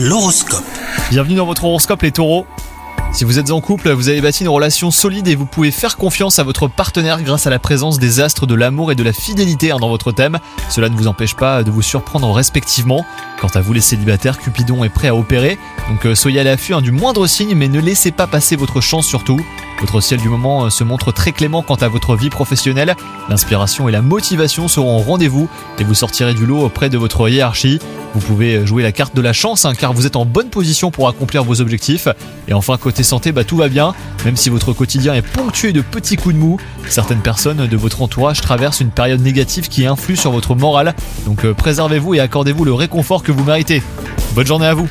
L'horoscope. Bienvenue dans votre horoscope les taureaux. Si vous êtes en couple, vous avez bâti une relation solide et vous pouvez faire confiance à votre partenaire grâce à la présence des astres de l'amour et de la fidélité hein, dans votre thème. Cela ne vous empêche pas de vous surprendre respectivement. Quant à vous les célibataires, Cupidon est prêt à opérer, donc euh, soyez à l'affût hein, du moindre signe mais ne laissez pas passer votre chance surtout. Votre ciel du moment euh, se montre très clément quant à votre vie professionnelle. L'inspiration et la motivation seront au rendez-vous et vous sortirez du lot auprès de votre hiérarchie. Vous pouvez jouer la carte de la chance hein, car vous êtes en bonne position pour accomplir vos objectifs. Et enfin côté santé, bah, tout va bien, même si votre quotidien est ponctué de petits coups de mou. Certaines personnes de votre entourage traversent une période négative qui influe sur votre morale. Donc euh, préservez-vous et accordez-vous le réconfort que vous méritez. Bonne journée à vous